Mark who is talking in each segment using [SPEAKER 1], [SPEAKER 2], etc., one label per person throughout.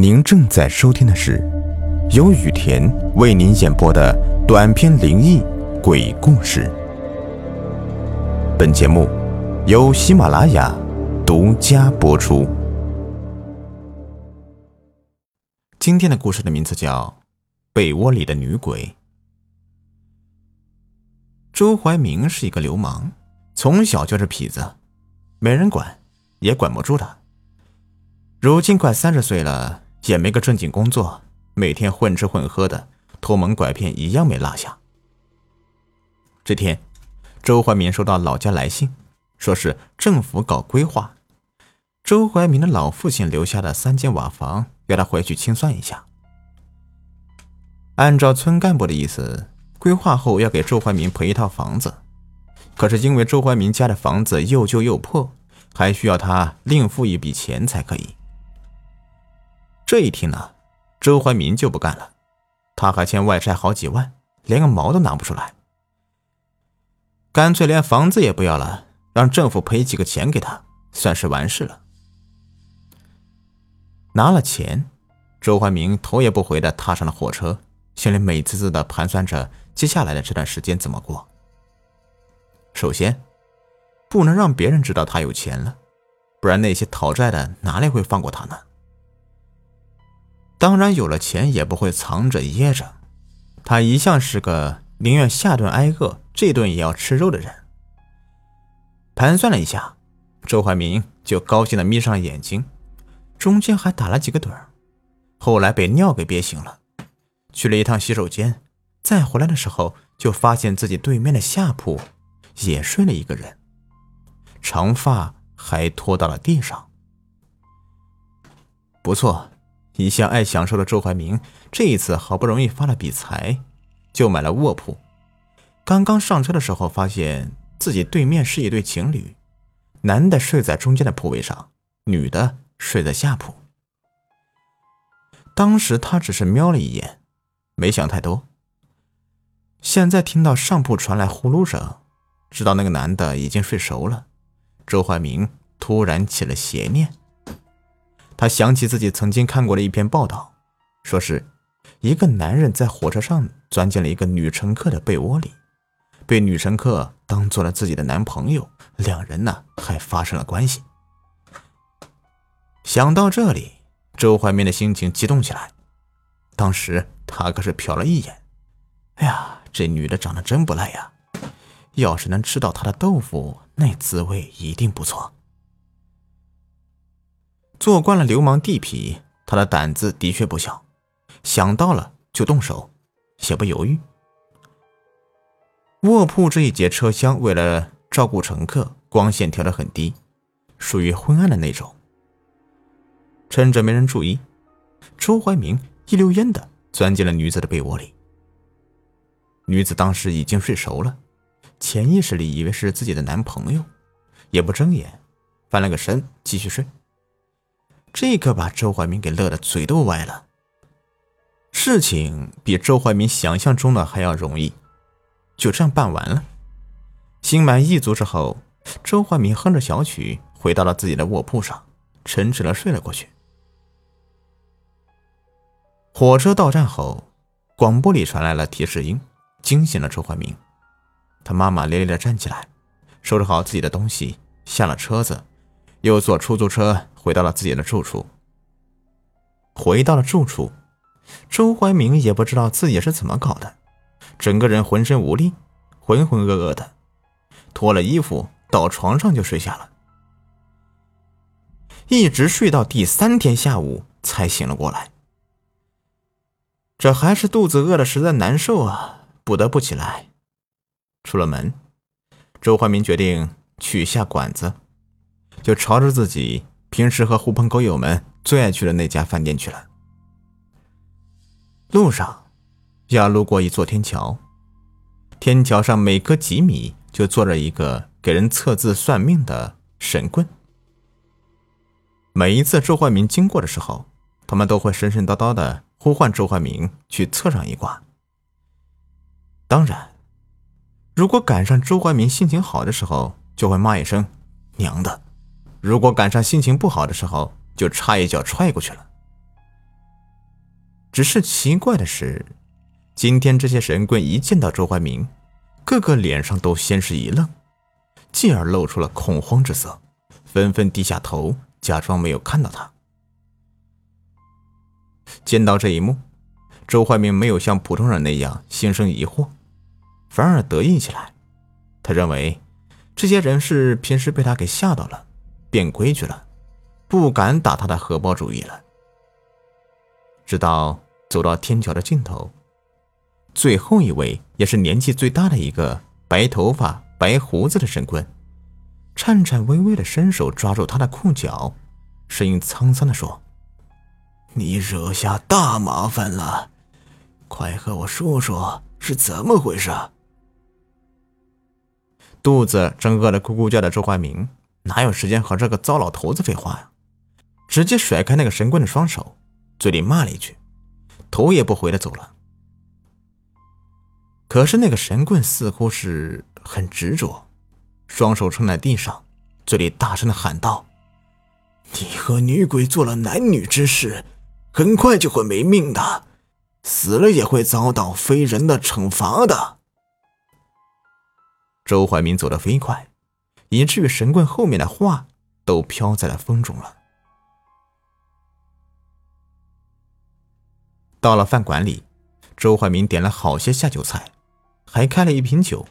[SPEAKER 1] 您正在收听的是由雨田为您演播的短篇灵异鬼故事。本节目由喜马拉雅独家播出。今天的故事的名字叫《被窝里的女鬼》。周怀民是一个流氓，从小就是痞子，没人管，也管不住他。如今快三十岁了，也没个正经工作，每天混吃混喝的，偷蒙拐骗一样没落下。这天，周怀民收到老家来信，说是政府搞规划，周怀民的老父亲留下的三间瓦房，要他回去清算一下。按照村干部的意思，规划后要给周怀民赔一套房子，可是因为周怀民家的房子又旧又破，还需要他另付一笔钱才可以。这一听呢，周怀民就不干了，他还欠外债好几万，连个毛都拿不出来，干脆连房子也不要了，让政府赔几个钱给他，算是完事了。拿了钱，周怀民头也不回的踏上了火车，心里美滋滋的盘算着接下来的这段时间怎么过。首先，不能让别人知道他有钱了，不然那些讨债的哪里会放过他呢？当然，有了钱也不会藏着掖着。他一向是个宁愿下顿挨饿，这顿也要吃肉的人。盘算了一下，周怀民就高兴的眯上了眼睛，中间还打了几个盹儿。后来被尿给憋醒了，去了一趟洗手间，再回来的时候就发现自己对面的下铺也睡了一个人，长发还拖到了地上。不错。一向爱享受的周怀民，这一次好不容易发了笔财，就买了卧铺。刚刚上车的时候，发现自己对面是一对情侣，男的睡在中间的铺位上，女的睡在下铺。当时他只是瞄了一眼，没想太多。现在听到上铺传来呼噜声，知道那个男的已经睡熟了。周怀民突然起了邪念。他想起自己曾经看过的一篇报道，说是一个男人在火车上钻进了一个女乘客的被窝里，被女乘客当做了自己的男朋友，两人呢还发生了关系。想到这里，周怀民的心情激动起来。当时他可是瞟了一眼，哎呀，这女的长得真不赖呀！要是能吃到她的豆腐，那滋味一定不错。做惯了流氓地痞，他的胆子的确不小，想到了就动手，也不犹豫。卧铺这一节车厢为了照顾乘客，光线调得很低，属于昏暗的那种。趁着没人注意，周怀民一溜烟的钻进了女子的被窝里。女子当时已经睡熟了，潜意识里以为是自己的男朋友，也不睁眼，翻了个身继续睡。这可把周怀民给乐得嘴都歪了。事情比周怀民想象中的还要容易，就这样办完了。心满意足之后，周怀民哼着小曲回到了自己的卧铺上，沉沉的睡了过去。火车到站后，广播里传来了提示音，惊醒了周怀民。他骂骂咧咧的站起来，收拾好自己的东西，下了车子，又坐出租车。回到了自己的住处。回到了住处，周怀民也不知道自己是怎么搞的，整个人浑身无力，浑浑噩噩的，脱了衣服到床上就睡下了，一直睡到第三天下午才醒了过来。这还是肚子饿的实在难受啊，不得不起来。出了门，周怀民决定去下馆子，就朝着自己。平时和狐朋狗友们最爱去的那家饭店去了。路上，要路过一座天桥，天桥上每隔几米就坐着一个给人测字算命的神棍。每一次周怀民经过的时候，他们都会神神叨叨的呼唤周怀民去测上一卦。当然，如果赶上周怀民心情好的时候，就会骂一声“娘的”。如果赶上心情不好的时候，就差一脚踹过去了。只是奇怪的是，今天这些神棍一见到周怀民，个个脸上都先是一愣，继而露出了恐慌之色，纷纷低下头，假装没有看到他。见到这一幕，周怀民没有像普通人那样心生疑惑，反而得意起来。他认为，这些人是平时被他给吓到了，变规矩了，不敢打他的荷包主意了。直到走到天桥的尽头，最后一位也是年纪最大的一个白头发、白胡子的神棍，颤颤巍巍的伸手抓住他的裤脚，声音沧桑的说：“你惹下大麻烦了，快和我说说是怎么回事。”肚子正饿得咕咕叫的周怀民哪有时间和这个糟老头子废话呀？直接甩开那个神棍的双手。嘴里骂了一句，头也不回的走了。可是那个神棍似乎是很执着，双手撑在地上，嘴里大声的喊道：“你和女鬼做了男女之事，很快就会没命的，死了也会遭到非人的惩罚的。”周怀民走得飞快，以至于神棍后面的话都飘在了风中了。到了饭馆里，周怀民点了好些下酒菜，还开了一瓶酒，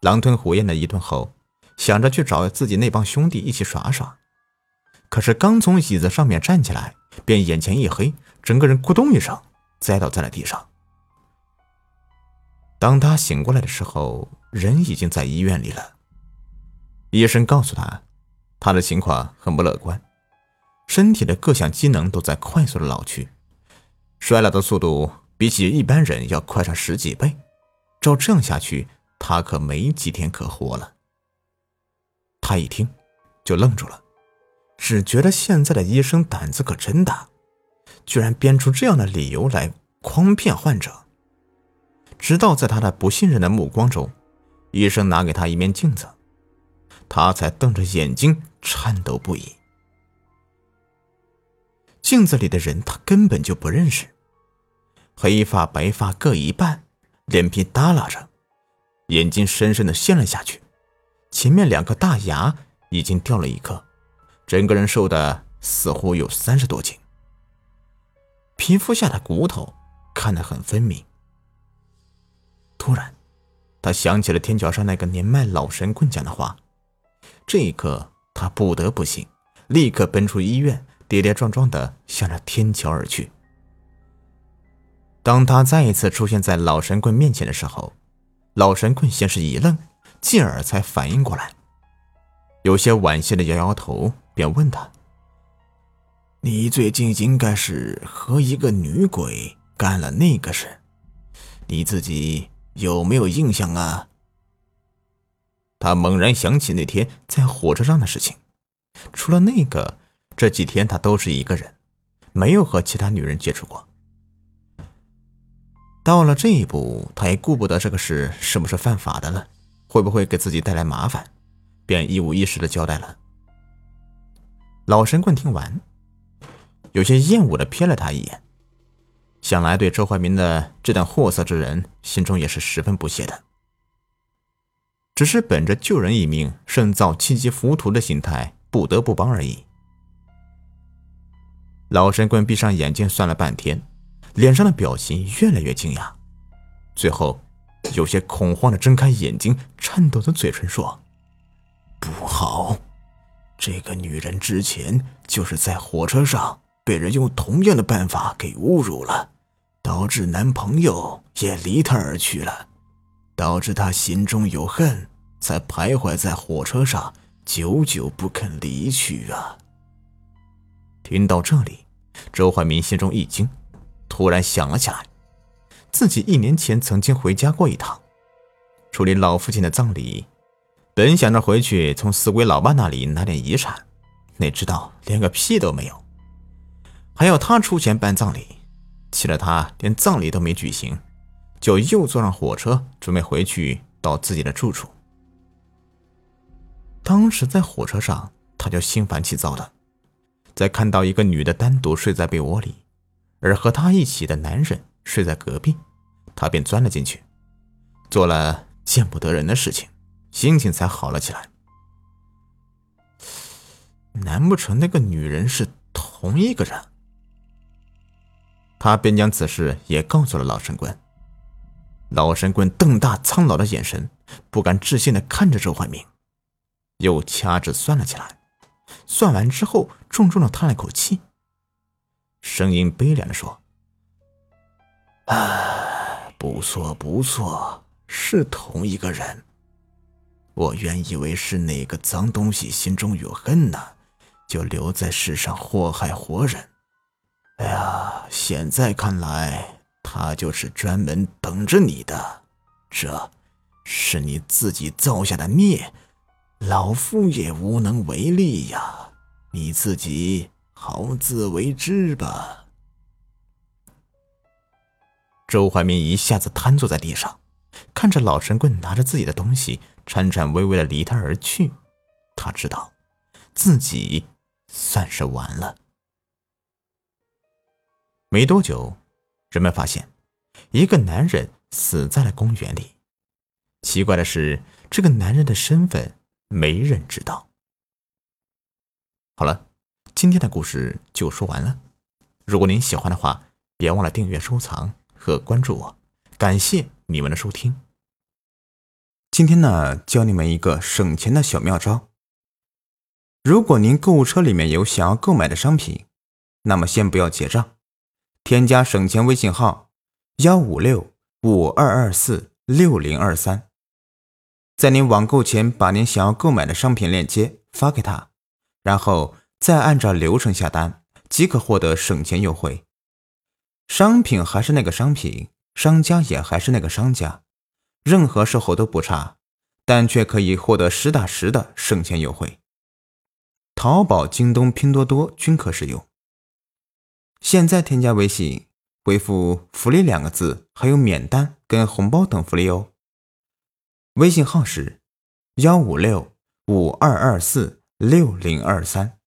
[SPEAKER 1] 狼吞虎咽的一顿后，想着去找自己那帮兄弟一起耍耍。可是刚从椅子上面站起来，便眼前一黑，整个人咕咚一声栽倒在了地上。当他醒过来的时候，人已经在医院里了。医生告诉他，他的情况很不乐观，身体的各项机能都在快速的老去。衰老的速度比起一般人要快上十几倍，照这样下去，他可没几天可活了。他一听，就愣住了，只觉得现在的医生胆子可真大，居然编出这样的理由来诓骗患者。直到在他的不信任的目光中，医生拿给他一面镜子，他才瞪着眼睛颤抖不已。镜子里的人，他根本就不认识。黑发白发各一半，脸皮耷拉着，眼睛深深的陷了下去，前面两颗大牙已经掉了一颗，整个人瘦的似乎有三十多斤，皮肤下的骨头看得很分明。突然，他想起了天桥上那个年迈老神棍讲的话，这一刻他不得不信，立刻奔出医院。跌跌撞撞的向着天桥而去。当他再一次出现在老神棍面前的时候，老神棍先是一愣，继而才反应过来，有些惋惜的摇摇头，便问他：“你最近应该是和一个女鬼干了那个事，你自己有没有印象啊？”他猛然想起那天在火车上的事情，除了那个。这几天他都是一个人，没有和其他女人接触过。到了这一步，他也顾不得这个事是不是犯法的了，会不会给自己带来麻烦，便一五一十的交代了。老神棍听完，有些厌恶的瞥了他一眼，想来对周怀民的这等货色之人，心中也是十分不屑的，只是本着救人一命胜造七级浮屠的心态，不得不帮而已。老神棍闭上眼睛，算了半天，脸上的表情越来越惊讶，最后有些恐慌的睁开眼睛，颤抖的嘴唇说：“不好，这个女人之前就是在火车上被人用同样的办法给侮辱了，导致男朋友也离她而去了，导致他心中有恨，才徘徊在火车上，久久不肯离去啊。”听到这里。周怀民心中一惊，突然想了起来，自己一年前曾经回家过一趟，处理老父亲的葬礼。本想着回去从死鬼老爸那里拿点遗产，哪知道连个屁都没有，还要他出钱办葬礼，气得他连葬礼都没举行，就又坐上火车准备回去到自己的住处。当时在火车上，他就心烦气躁的。在看到一个女的单独睡在被窝里，而和他一起的男人睡在隔壁，他便钻了进去，做了见不得人的事情，心情才好了起来。难不成那个女人是同一个人？他便将此事也告诉了老神棍。老神棍瞪大苍老的眼神，不敢置信的看着周怀民，又掐指算了起来。算完之后，重重的叹了口气，声音悲凉的说：“哎，不错不错，是同一个人。我原以为是哪个脏东西心中有恨呢，就留在世上祸害活人。哎呀，现在看来……”他就是专门等着你的，这是你自己造下的孽，老夫也无能为力呀，你自己好自为之吧。周怀民一下子瘫坐在地上，看着老神棍拿着自己的东西，颤颤巍巍的离他而去，他知道自己算是完了。没多久。人们发现，一个男人死在了公园里。奇怪的是，这个男人的身份没人知道。好了，今天的故事就说完了。如果您喜欢的话，别忘了订阅、收藏和关注我。感谢你们的收听。今天呢，教你们一个省钱的小妙招。如果您购物车里面有想要购买的商品，那么先不要结账。添加省钱微信号幺五六五二二四六零二三，在您网购前把您想要购买的商品链接发给他，然后再按照流程下单，即可获得省钱优惠。商品还是那个商品，商家也还是那个商家，任何售后都不差，但却可以获得实打实的省钱优惠。淘宝、京东、拼多多均可使用。现在添加微信，回复“福利”两个字，还有免单跟红包等福利哦。微信号是幺五六五二二四六零二三。